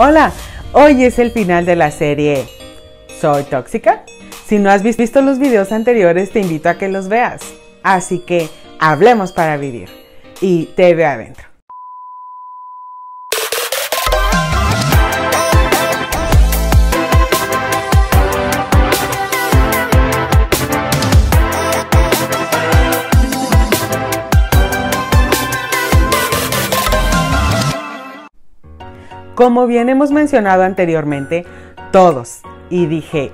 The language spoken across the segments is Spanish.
Hola, hoy es el final de la serie ¿Soy tóxica? Si no has visto los videos anteriores, te invito a que los veas. Así que hablemos para vivir. Y te veo adentro. Como bien hemos mencionado anteriormente, todos, y dije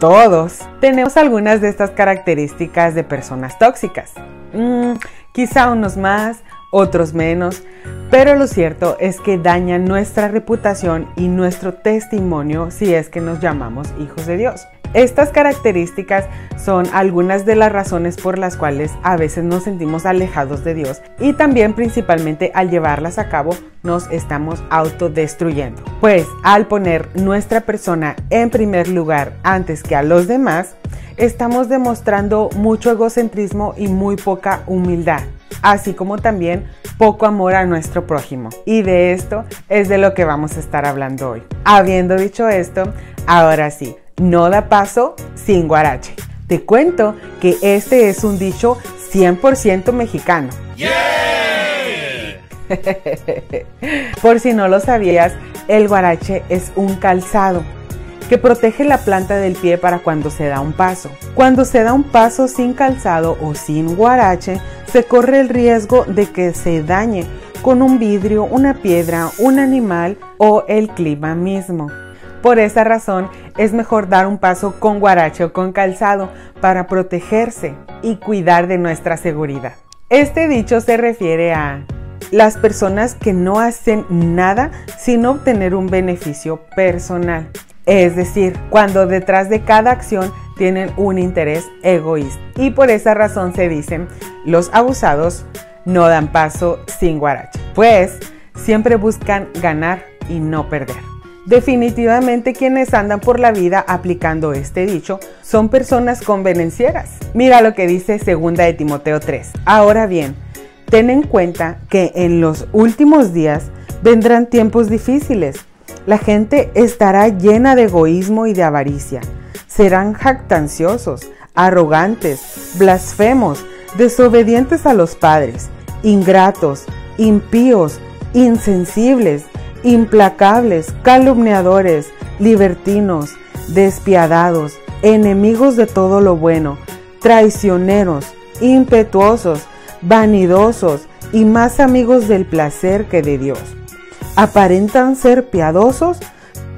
todos, tenemos algunas de estas características de personas tóxicas. Mm, quizá unos más, otros menos, pero lo cierto es que dañan nuestra reputación y nuestro testimonio si es que nos llamamos hijos de Dios. Estas características son algunas de las razones por las cuales a veces nos sentimos alejados de Dios y también principalmente al llevarlas a cabo nos estamos autodestruyendo. Pues al poner nuestra persona en primer lugar antes que a los demás, estamos demostrando mucho egocentrismo y muy poca humildad, así como también poco amor a nuestro prójimo. Y de esto es de lo que vamos a estar hablando hoy. Habiendo dicho esto, ahora sí, no da paso sin guarache. Te cuento que este es un dicho 100% mexicano. Por si no lo sabías, el guarache es un calzado que protege la planta del pie para cuando se da un paso. Cuando se da un paso sin calzado o sin guarache, se corre el riesgo de que se dañe con un vidrio, una piedra, un animal o el clima mismo. Por esa razón es mejor dar un paso con guarache o con calzado para protegerse y cuidar de nuestra seguridad. Este dicho se refiere a las personas que no hacen nada sin obtener un beneficio personal. Es decir, cuando detrás de cada acción tienen un interés egoísta. Y por esa razón se dicen, los abusados no dan paso sin guarache, pues siempre buscan ganar y no perder. Definitivamente quienes andan por la vida aplicando este dicho son personas convenencieras. Mira lo que dice segunda de Timoteo 3. Ahora bien, ten en cuenta que en los últimos días vendrán tiempos difíciles. La gente estará llena de egoísmo y de avaricia. Serán jactanciosos, arrogantes, blasfemos, desobedientes a los padres, ingratos, impíos, insensibles, implacables, calumniadores, libertinos, despiadados, enemigos de todo lo bueno, traicioneros, impetuosos, vanidosos y más amigos del placer que de Dios. Aparentan ser piadosos,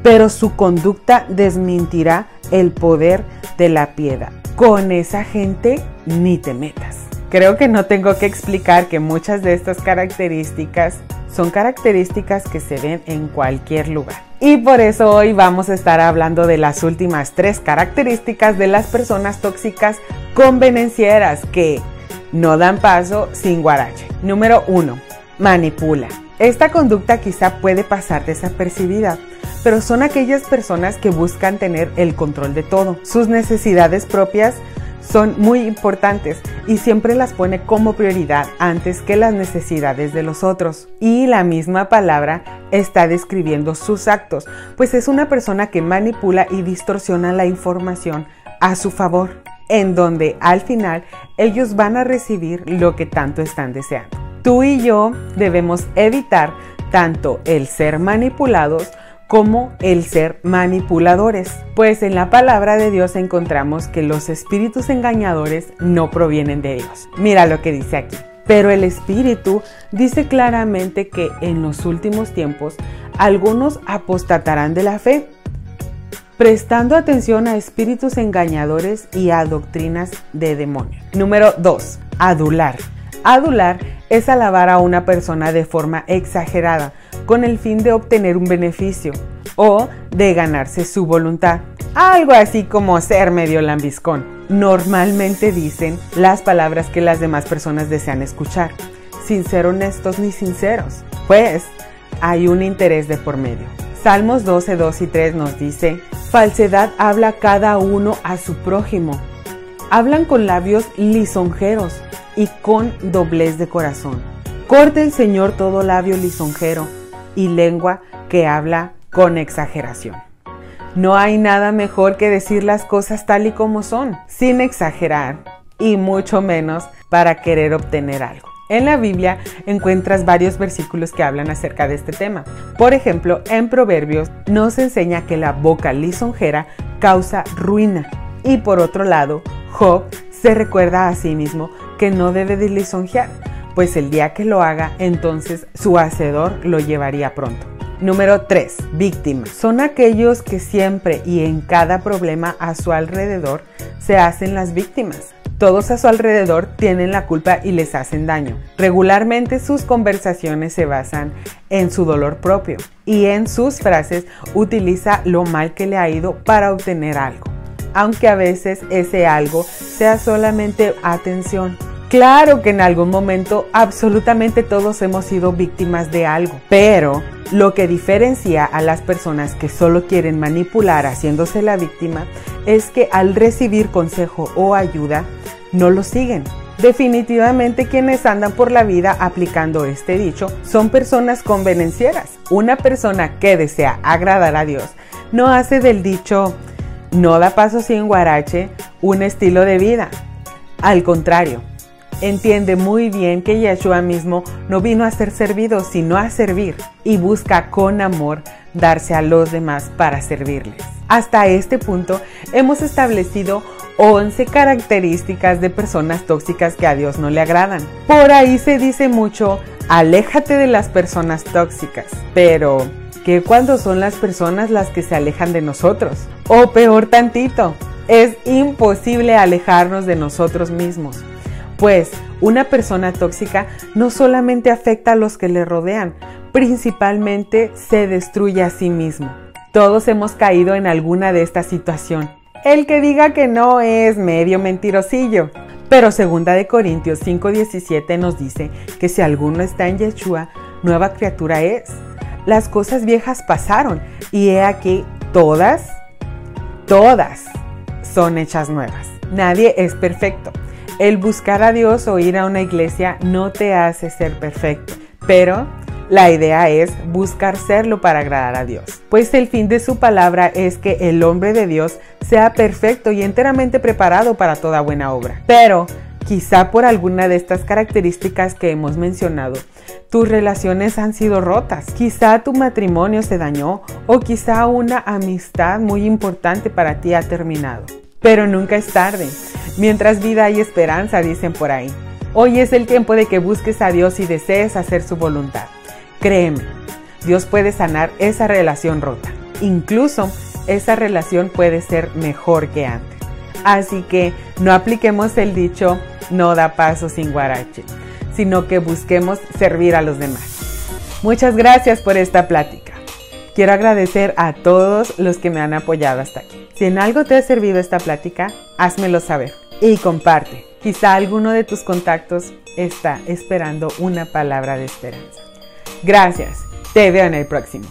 pero su conducta desmentirá el poder de la piedad. Con esa gente ni te metas. Creo que no tengo que explicar que muchas de estas características son características que se ven en cualquier lugar. Y por eso hoy vamos a estar hablando de las últimas tres características de las personas tóxicas convenencieras que no dan paso sin guarache. Número 1. Manipula. Esta conducta quizá puede pasar desapercibida, pero son aquellas personas que buscan tener el control de todo. Sus necesidades propias son muy importantes y siempre las pone como prioridad antes que las necesidades de los otros. Y la misma palabra está describiendo sus actos, pues es una persona que manipula y distorsiona la información a su favor, en donde al final ellos van a recibir lo que tanto están deseando. Tú y yo debemos evitar tanto el ser manipulados como el ser manipuladores, pues en la palabra de Dios encontramos que los espíritus engañadores no provienen de Dios. Mira lo que dice aquí. Pero el Espíritu dice claramente que en los últimos tiempos algunos apostatarán de la fe, prestando atención a espíritus engañadores y a doctrinas de demonios. Número 2. Adular. Adular es alabar a una persona de forma exagerada con el fin de obtener un beneficio o de ganarse su voluntad. Algo así como ser medio lambiscón. Normalmente dicen las palabras que las demás personas desean escuchar, sin ser honestos ni sinceros, pues hay un interés de por medio. Salmos 12, 2 y 3 nos dice, falsedad habla cada uno a su prójimo. Hablan con labios lisonjeros y con doblez de corazón. Corte el Señor todo labio lisonjero y lengua que habla con exageración. No hay nada mejor que decir las cosas tal y como son, sin exagerar y mucho menos para querer obtener algo. En la Biblia encuentras varios versículos que hablan acerca de este tema. Por ejemplo, en Proverbios nos enseña que la boca lisonjera causa ruina. Y por otro lado, Job se recuerda a sí mismo que no debe de lisonjear, pues el día que lo haga, entonces su hacedor lo llevaría pronto. Número 3. Víctimas. Son aquellos que siempre y en cada problema a su alrededor se hacen las víctimas. Todos a su alrededor tienen la culpa y les hacen daño. Regularmente sus conversaciones se basan en su dolor propio y en sus frases utiliza lo mal que le ha ido para obtener algo, aunque a veces ese algo sea solamente atención. Claro que en algún momento absolutamente todos hemos sido víctimas de algo, pero lo que diferencia a las personas que solo quieren manipular haciéndose la víctima es que al recibir consejo o ayuda, no lo siguen. Definitivamente quienes andan por la vida aplicando este dicho son personas convenencieras. Una persona que desea agradar a Dios no hace del dicho no da paso sin guarache un estilo de vida. Al contrario, entiende muy bien que Yeshua mismo no vino a ser servido, sino a servir y busca con amor darse a los demás para servirles. Hasta este punto hemos establecido 11 características de personas tóxicas que a Dios no le agradan. Por ahí se dice mucho, aléjate de las personas tóxicas, pero ¿qué cuando son las personas las que se alejan de nosotros? O peor tantito, es imposible alejarnos de nosotros mismos. Pues una persona tóxica no solamente afecta a los que le rodean, principalmente se destruye a sí mismo. Todos hemos caído en alguna de estas situaciones el que diga que no es medio mentirosillo. Pero segunda de Corintios 5:17 nos dice que si alguno está en Yeshua, nueva criatura es. Las cosas viejas pasaron y he aquí todas, todas son hechas nuevas. Nadie es perfecto. El buscar a Dios o ir a una iglesia no te hace ser perfecto, pero la idea es buscar serlo para agradar a Dios, pues el fin de su palabra es que el hombre de Dios sea perfecto y enteramente preparado para toda buena obra. Pero quizá por alguna de estas características que hemos mencionado, tus relaciones han sido rotas, quizá tu matrimonio se dañó o quizá una amistad muy importante para ti ha terminado. Pero nunca es tarde. Mientras vida hay esperanza, dicen por ahí. Hoy es el tiempo de que busques a Dios y desees hacer su voluntad. Créeme, Dios puede sanar esa relación rota. Incluso esa relación puede ser mejor que antes. Así que no apliquemos el dicho no da paso sin guarache, sino que busquemos servir a los demás. Muchas gracias por esta plática. Quiero agradecer a todos los que me han apoyado hasta aquí. Si en algo te ha servido esta plática, házmelo saber y comparte. Quizá alguno de tus contactos está esperando una palabra de esperanza. Gracias. Te veo en el próximo.